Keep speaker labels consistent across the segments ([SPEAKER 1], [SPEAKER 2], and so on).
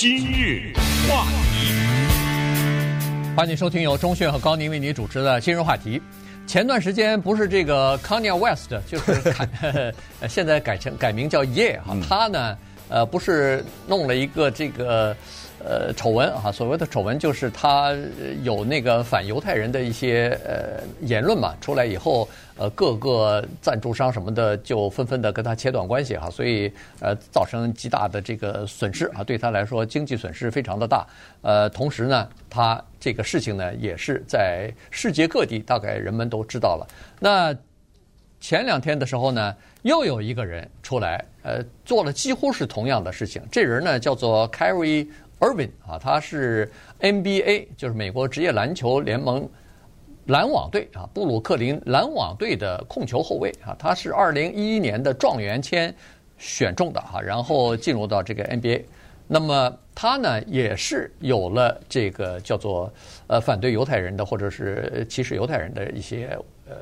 [SPEAKER 1] 今日话题，
[SPEAKER 2] 欢迎收听由钟迅和高宁为您主持的今日话题。前段时间不是这个 Kanye West，就是改，现在改成改名叫 Ye 哈，他呢，呃，不是弄了一个这个。呃，丑闻啊，所谓的丑闻就是他有那个反犹太人的一些呃言论嘛，出来以后，呃，各个赞助商什么的就纷纷的跟他切断关系哈，所以呃，造成极大的这个损失啊，对他来说经济损失非常的大。呃，同时呢，他这个事情呢也是在世界各地大概人们都知道了。那前两天的时候呢，又有一个人出来，呃，做了几乎是同样的事情。这人呢叫做 Kyrie。Irvin 啊，他是 NBA，就是美国职业篮球联盟篮网队啊，布鲁克林篮网队的控球后卫啊，他是二零一一年的状元签选中的哈，然后进入到这个 NBA。那么他呢，也是有了这个叫做呃反对犹太人的或者是歧视犹太人的一些呃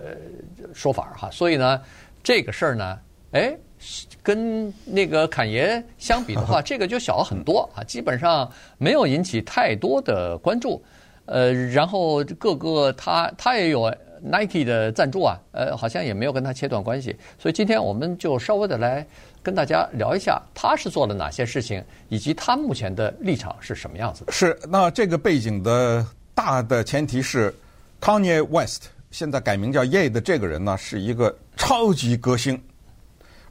[SPEAKER 2] 说法哈，所以呢，这个事儿呢，哎。跟那个侃爷相比的话，这个就小了很多啊，基本上没有引起太多的关注。呃，然后各个他他也有 Nike 的赞助啊，呃，好像也没有跟他切断关系。所以今天我们就稍微的来跟大家聊一下，他是做了哪些事情，以及他目前的立场是什么样子的。
[SPEAKER 3] 是，那这个背景的大的前提是，Kanye West 现在改名叫 Ye 的这个人呢，是一个超级歌星。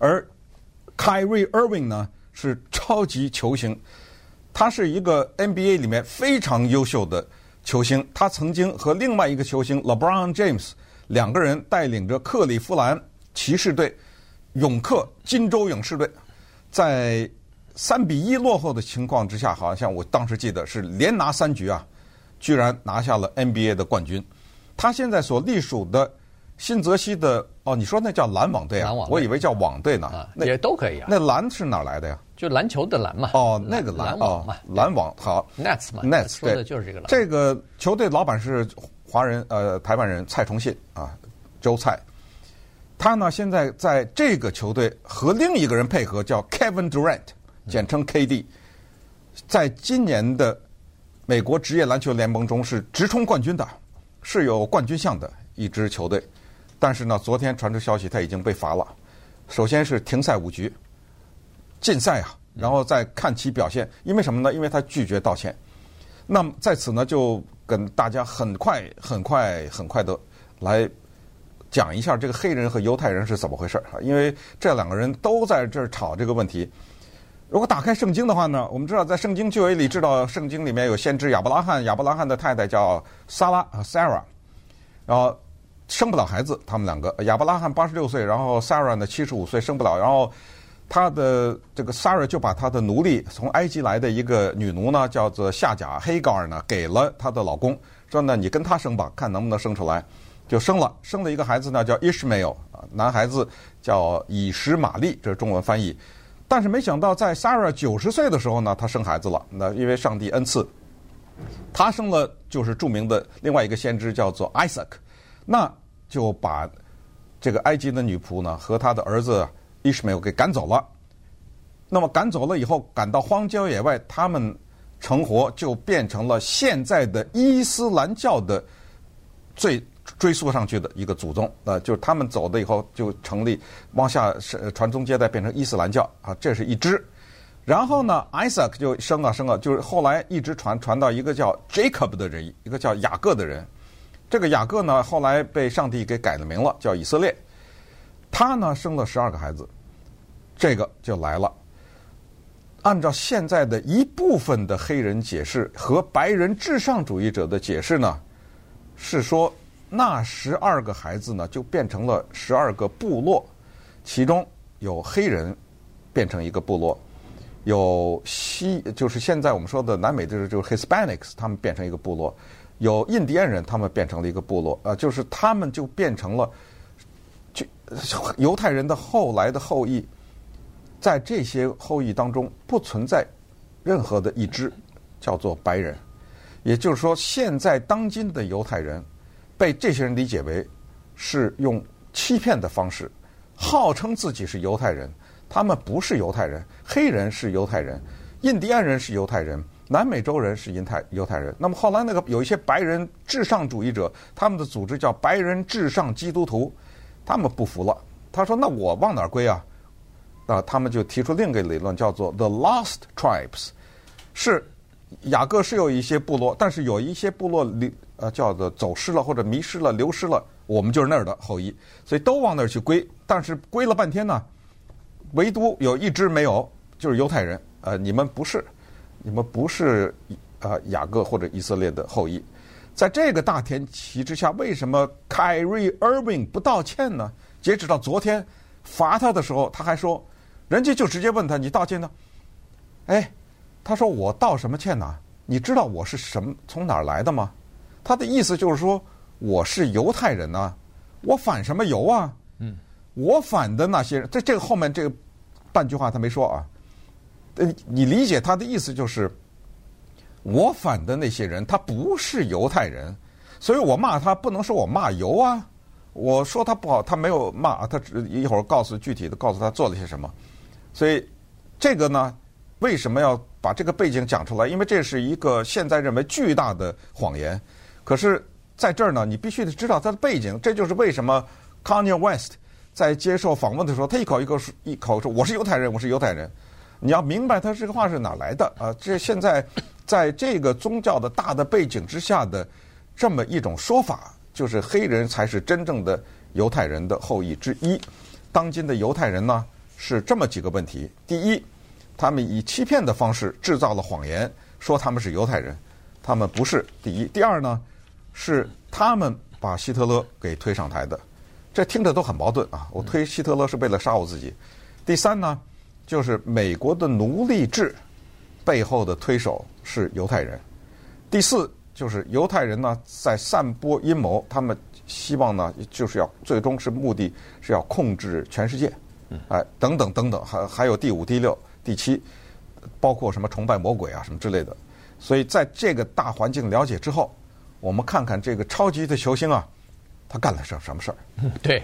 [SPEAKER 3] 而 Kyrie Irving 呢是超级球星，他是一个 NBA 里面非常优秀的球星。他曾经和另外一个球星 LeBron James 两个人带领着克利夫兰骑士队勇克金州勇士队，在三比一落后的情况之下，好像我当时记得是连拿三局啊，居然拿下了 NBA 的冠军。他现在所隶属的。新泽西的哦，你说那叫篮网队啊？我以为叫网队呢。
[SPEAKER 2] 啊，也都可以啊。
[SPEAKER 3] 那篮是哪来的呀？
[SPEAKER 2] 就篮球的篮嘛。
[SPEAKER 3] 哦，那个篮
[SPEAKER 2] 网嘛，
[SPEAKER 3] 篮网好。
[SPEAKER 2] Nets 嘛
[SPEAKER 3] ，Nets
[SPEAKER 2] 说的就是这个篮。
[SPEAKER 3] 这个球队老板是华人，呃，台湾人蔡崇信啊，周蔡。他呢现在在这个球队和另一个人配合，叫 Kevin Durant，简称 KD，在今年的美国职业篮球联盟中是直冲冠军的，是有冠军相的一支球队。但是呢，昨天传出消息，他已经被罚了。首先是停赛五局，禁赛啊，然后再看其表现。因为什么呢？因为他拒绝道歉。那么在此呢，就跟大家很快、很快、很快的来讲一下这个黑人和犹太人是怎么回事啊？因为这两个人都在这儿吵这个问题。如果打开圣经的话呢，我们知道在圣经旧约里知道，圣经里面有先知亚伯拉罕，亚伯拉罕的太太叫撒拉啊，Sarah，然后。生不了孩子，他们两个。亚伯拉罕八十六岁，然后 Sarah 呢七十五岁生不了，然后他的这个 Sarah 就把他的奴隶从埃及来的一个女奴呢，叫做夏甲黑高尔呢，给了她的老公，说呢你跟他生吧，看能不能生出来，就生了，生了一个孩子呢叫 Ishmael，男孩子叫以实玛利，这是中文翻译，但是没想到在 Sarah 九十岁的时候呢，他生孩子了，那因为上帝恩赐，他生了就是著名的另外一个先知叫做 Isaac。那就把这个埃及的女仆呢和他的儿子伊什梅尔给赶走了。那么赶走了以后，赶到荒郊野外，他们成活就变成了现在的伊斯兰教的最追溯上去的一个祖宗。呃，就是他们走了以后就成立，往下是传宗接代，变成伊斯兰教啊，这是一支。然后呢，Isaac 就生啊生啊，就是后来一直传传到一个叫 Jacob 的人，一个叫雅各的人。这个雅各呢，后来被上帝给改了名了，叫以色列。他呢生了十二个孩子，这个就来了。按照现在的一部分的黑人解释和白人至上主义者的解释呢，是说那十二个孩子呢就变成了十二个部落，其中有黑人变成一个部落，有西就是现在我们说的南美的就是 Hispanics，他们变成一个部落。有印第安人，他们变成了一个部落，呃，就是他们就变成了，就犹太人的后来的后裔，在这些后裔当中不存在任何的一支叫做白人，也就是说，现在当今的犹太人被这些人理解为是用欺骗的方式，号称自己是犹太人，他们不是犹太人，黑人是犹太人。印第安人是犹太人，南美洲人是犹太犹太人。那么后来那个有一些白人至上主义者，他们的组织叫白人至上基督徒，他们不服了。他说：“那我往哪儿归啊？”啊，他们就提出另一个理论，叫做 “the lost tribes”，是雅各是有一些部落，但是有一些部落流呃叫做走失了或者迷失了、流失了，我们就是那儿的后裔，所以都往那儿去归。但是归了半天呢，唯独有一支没有。就是犹太人，呃，你们不是，你们不是，呃，雅各或者以色列的后裔，在这个大前提之下，为什么 Kyrie Irving 不道歉呢？截止到昨天罚他的时候，他还说，人家就直接问他，你道歉呢？哎，他说我道什么歉呢？你知道我是什么从哪儿来的吗？他的意思就是说，我是犹太人呐，我反什么犹啊？嗯，我反的那些人，这这个后面这个半句话他没说啊。呃，你理解他的意思就是，我反的那些人他不是犹太人，所以我骂他不能说我骂犹啊，我说他不好，他没有骂，他只一会儿告诉具体的告诉他做了些什么，所以这个呢，为什么要把这个背景讲出来？因为这是一个现在认为巨大的谎言。可是在这儿呢，你必须得知道他的背景，这就是为什么 Kanye West 在接受访问的时候，他一口一个一口说我是犹太人，我是犹太人。你要明白他这个话是哪来的啊？这现在在这个宗教的大的背景之下的这么一种说法，就是黑人才是真正的犹太人的后裔之一。当今的犹太人呢，是这么几个问题：第一，他们以欺骗的方式制造了谎言，说他们是犹太人，他们不是。第一，第二呢，是他们把希特勒给推上台的，这听着都很矛盾啊！我推希特勒是为了杀我自己。第三呢？就是美国的奴隶制背后的推手是犹太人。第四，就是犹太人呢在散播阴谋，他们希望呢就是要最终是目的是要控制全世界，哎，等等等等，还还有第五、第六、第七，包括什么崇拜魔鬼啊什么之类的。所以在这个大环境了解之后，我们看看这个超级的球星啊，他干了什什么事儿？
[SPEAKER 2] 对。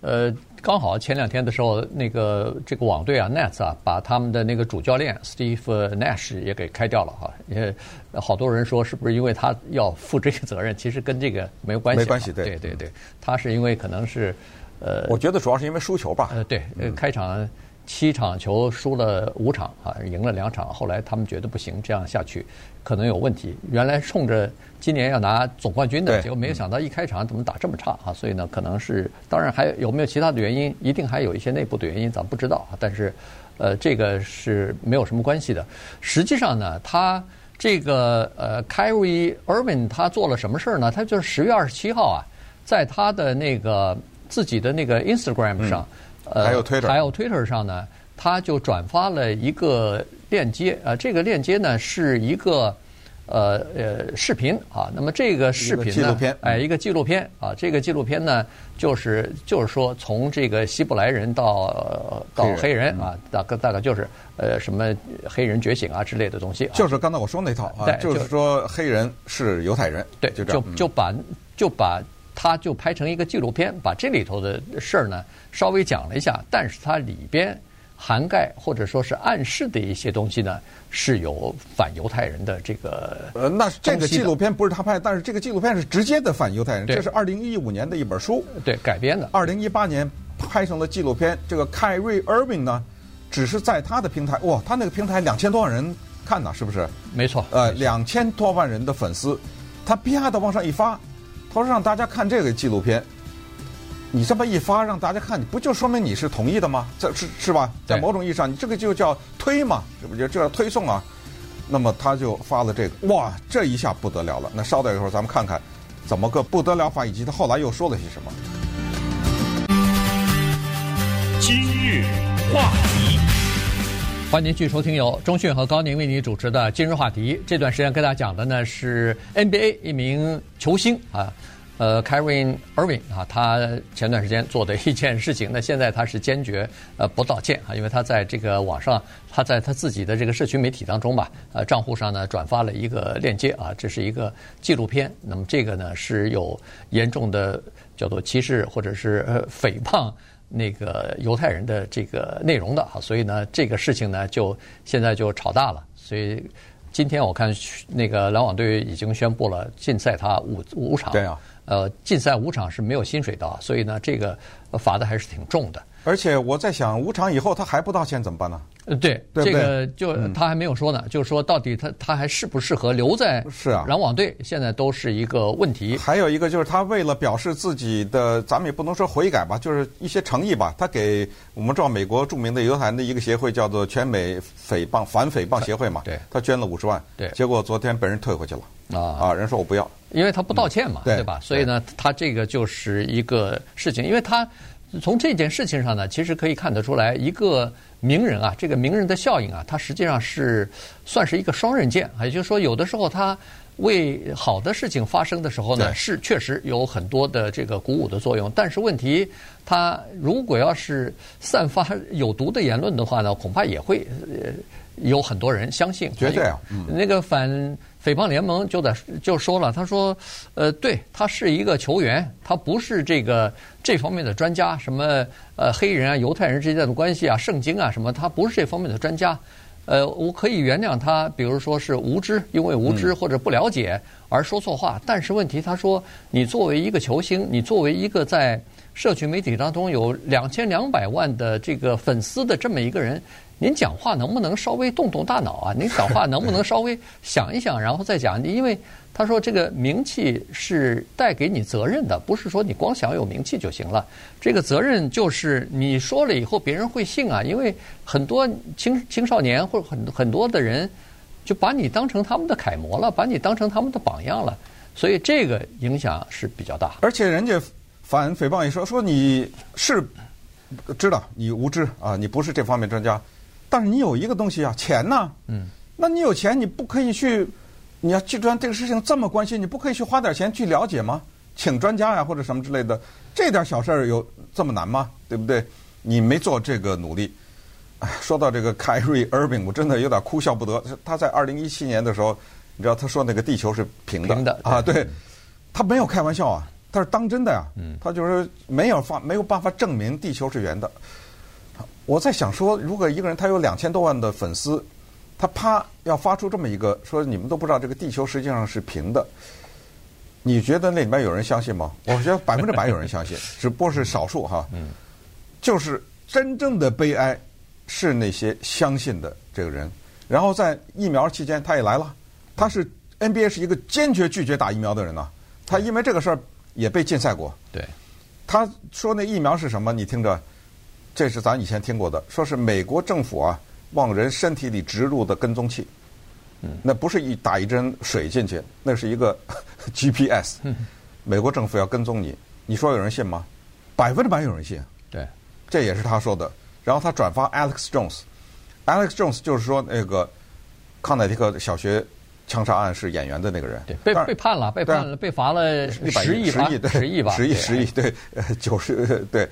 [SPEAKER 2] 呃，刚好前两天的时候，那个这个网队啊，Nets 啊，把他们的那个主教练 Steve Nash 也给开掉了哈。因为好多人说是不是因为他要负这个责任？其实跟这个没有关系。
[SPEAKER 3] 没关系，对
[SPEAKER 2] 对对对，他是因为可能是呃，
[SPEAKER 3] 我觉得主要是因为输球吧。
[SPEAKER 2] 呃，对，开场。七场球输了五场啊，赢了两场。后来他们觉得不行，这样下去可能有问题。原来冲着今年要拿总冠军的，结果没有想到一开场怎么打这么差啊！所以呢，可能是当然还有没有其他的原因，一定还有一些内部的原因，咱们不知道啊。但是，呃，这个是没有什么关系的。实际上呢，他这个呃，Kyrie Irving 他做了什么事儿呢？他就是十月二十七号啊，在他的那个自己的那个 Instagram 上。嗯
[SPEAKER 3] 呃，还有 Twitter，
[SPEAKER 2] 还有 Twitter 上呢，他就转发了一个链接，呃，这个链接呢是一个呃呃视频啊。那么这个视频呢，
[SPEAKER 3] 纪录片，
[SPEAKER 2] 哎，一个纪录片啊。这个纪录片呢，就是就是说从这个希伯来人到到黑人啊，大概大概就是呃什么黑人觉醒啊之类的东西。
[SPEAKER 3] 就是刚才我说那套啊，就是说黑人是犹太人，
[SPEAKER 2] 对，就就就把就把。他就拍成一个纪录片，把这里头的事儿呢稍微讲了一下，但是它里边涵盖或者说是暗示的一些东西呢，是有反犹太人的这个。
[SPEAKER 3] 呃，那这个纪录片不是他拍，但是这个纪录片是直接的反犹太人。这是二零一五年的一本书，
[SPEAKER 2] 对，改编的。
[SPEAKER 3] 二零一八年拍成了纪录片。这个 Kyrie Irving 呢，只是在他的平台，哇，他那个平台两千多万人看呢，是不是？
[SPEAKER 2] 没错。
[SPEAKER 3] 呃，两千多万人的粉丝，他啪的往上一发。他说：“让大家看这个纪录片，你这么一发让大家看，你不就说明你是同意的吗？这是是吧？在某种意义上，你这个就叫推嘛，这不就这叫推送啊？那么他就发了这个，哇，这一下不得了了。那稍等一会儿，咱们看看怎么个不得了法，以及他后来又说了些什么。
[SPEAKER 1] 今日话题，
[SPEAKER 2] 欢迎继续收听由中讯和高宁为您主持的《今日话题》。这段时间跟大家讲的呢是 NBA 一名球星啊。”呃，Kyrie Irving 啊，他前段时间做的一件事情，那现在他是坚决呃不道歉啊，因为他在这个网上，他在他自己的这个社群媒体当中吧，呃，账户上呢转发了一个链接啊，这是一个纪录片，那么这个呢是有严重的叫做歧视或者是呃诽谤那个犹太人的这个内容的啊，所以呢这个事情呢就现在就炒大了，所以今天我看那个篮网队已经宣布了禁赛他五五场。
[SPEAKER 3] 对啊，
[SPEAKER 2] 呃，禁赛五场是没有薪水的，所以呢，这个罚的还是挺重的。
[SPEAKER 3] 而且我在想，五场以后他还不道歉怎么办呢？
[SPEAKER 2] 呃，
[SPEAKER 3] 对，对对
[SPEAKER 2] 这个就他还没有说呢，就是说到底他他还适不适合留在
[SPEAKER 3] 是啊
[SPEAKER 2] 篮网队，现在都是一个问题。
[SPEAKER 3] 还有一个就是他为了表示自己的，咱们也不能说悔改吧，就是一些诚意吧。他给我们知道美国著名的犹太人的一个协会叫做全美诽谤反诽谤协会嘛，
[SPEAKER 2] 对，
[SPEAKER 3] 他捐了五十万，
[SPEAKER 2] 对，
[SPEAKER 3] 结果昨天被人退回去了
[SPEAKER 2] 啊
[SPEAKER 3] 啊，人说我不要，
[SPEAKER 2] 因为他不道歉嘛，
[SPEAKER 3] 对
[SPEAKER 2] 对吧？所以呢，他这个就是一个事情，因为他。从这件事情上呢，其实可以看得出来，一个名人啊，这个名人的效应啊，他实际上是算是一个双刃剑。也就是说，有的时候他为好的事情发生的时候呢，是确实有很多的这个鼓舞的作用。但是问题，他如果要是散发有毒的言论的话呢，恐怕也会有很多人相信。
[SPEAKER 3] 绝对啊，
[SPEAKER 2] 那个反。诽谤联盟就在就说了，他说，呃，对，他是一个球员，他不是这个这方面的专家，什么呃黑人啊、犹太人之间的关系啊、圣经啊什么，他不是这方面的专家，呃，我可以原谅他，比如说是无知，因为无知或者不了解而说错话，但是问题他说，你作为一个球星，你作为一个在社群媒体当中有两千两百万的这个粉丝的这么一个人。您讲话能不能稍微动动大脑啊？您讲话能不能稍微想一想，然后再讲？因为他说这个名气是带给你责任的，不是说你光想有名气就行了。这个责任就是你说了以后别人会信啊，因为很多青青少年或者很很多的人就把你当成他们的楷模了，把你当成他们的榜样了，所以这个影响是比较大。
[SPEAKER 3] 而且人家反诽谤也说说你是知道你无知啊，你不是这方面专家。但是你有一个东西啊，钱呢？嗯，那你有钱，你不可以去？你要既然这个事情这么关心，你不可以去花点钱去了解吗？请专家呀，或者什么之类的，这点小事儿有这么难吗？对不对？你没做这个努力。哎，说到这个凯瑞·厄尔宾，我真的有点哭笑不得。他在二零一七年的时候，你知道他说那个地球是平的，
[SPEAKER 2] 平的
[SPEAKER 3] 啊，对，他没有开玩笑啊，他是当真的呀。嗯，他就是没有发没有办法证明地球是圆的。我在想说，如果一个人他有两千多万的粉丝，他啪要发出这么一个说，你们都不知道这个地球实际上是平的，你觉得那里面有人相信吗？我觉得百分之百有人相信，只不过是少数哈。嗯，就是真正的悲哀是那些相信的这个人。然后在疫苗期间，他也来了，他是 NBA 是一个坚决拒绝打疫苗的人呐，他因为这个事儿也被禁赛过。
[SPEAKER 2] 对，
[SPEAKER 3] 他说那疫苗是什么？你听着。这是咱以前听过的，说是美国政府啊往人身体里植入的跟踪器，嗯，那不是一打一针水进去，那是一个 GPS，美国政府要跟踪你，你说有人信吗？百分之百有人信。
[SPEAKER 2] 对，
[SPEAKER 3] 这也是他说的。然后他转发 Alex Jones，Alex Jones 就是说那个康乃狄克小学枪杀案是演员的那个人，
[SPEAKER 2] 对，被被判了，被判了，被罚了十亿吧，十亿吧，
[SPEAKER 3] 十亿十亿，对，九十对。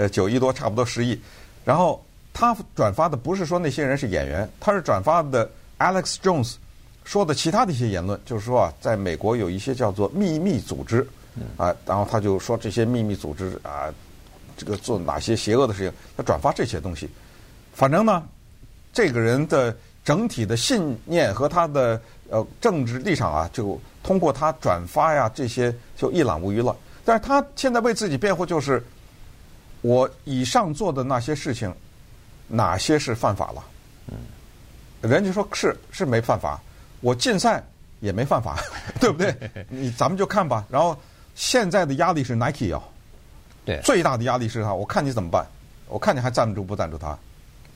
[SPEAKER 3] 呃，九亿多，差不多十亿。然后他转发的不是说那些人是演员，他是转发的 Alex Jones 说的其他的一些言论，就是说啊，在美国有一些叫做秘密组织啊，然后他就说这些秘密组织啊，这个做哪些邪恶的事情，他转发这些东西。反正呢，这个人的整体的信念和他的呃政治立场啊，就通过他转发呀这些就一览无余了。但是他现在为自己辩护，就是。我以上做的那些事情，哪些是犯法了？嗯，人家说是是没犯法，我禁赛也没犯法，对不对？你咱们就看吧。然后现在的压力是 Nike 啊，
[SPEAKER 2] 对，
[SPEAKER 3] 最大的压力是他，我看你怎么办？我看你还赞助不赞助他？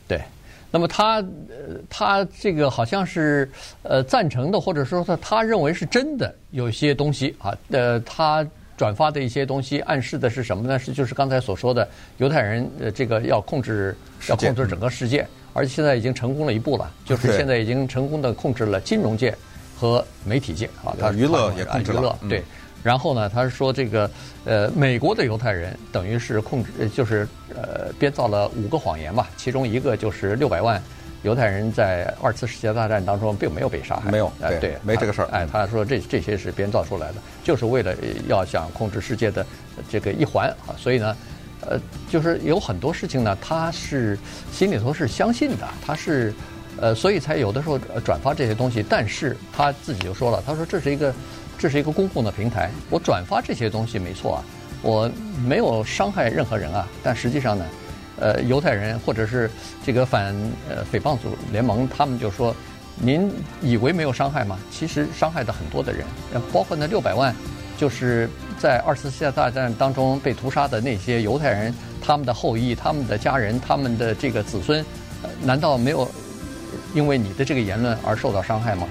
[SPEAKER 2] 对，那么他呃，他这个好像是呃赞成的，或者说他他认为是真的，有些东西啊，呃，他。转发的一些东西暗示的是什么呢？是就是刚才所说的犹太人呃，这个要控制要控制整个世界，而且现在已经成功了一步了，就是现在已经成功的控制了金融界和媒体界啊，他
[SPEAKER 3] 娱乐也控制了，
[SPEAKER 2] 对。然后呢，他是说这个呃，美国的犹太人等于是控制，就是呃，编造了五个谎言吧，其中一个就是六百万。犹太人在二次世界大战当中并没有被杀害，
[SPEAKER 3] 没有，
[SPEAKER 2] 哎，对，
[SPEAKER 3] 没这个事儿。
[SPEAKER 2] 哎，他说这这些是编造出来的，就是为了要想控制世界的这个一环啊。所以呢，呃，就是有很多事情呢，他是心里头是相信的，他是呃，所以才有的时候转发这些东西。但是他自己就说了，他说这是一个这是一个公共的平台，我转发这些东西没错啊，我没有伤害任何人啊。但实际上呢，呃，犹太人或者是这个反呃诽谤组联盟，他们就说，您以为没有伤害吗？其实伤害的很多的人，包括那六百万，就是在二次世界大战当中被屠杀的那些犹太人，他们的后裔、他们的家人、他们的这个子孙，难道没有因为你的这个言论而受到伤害吗？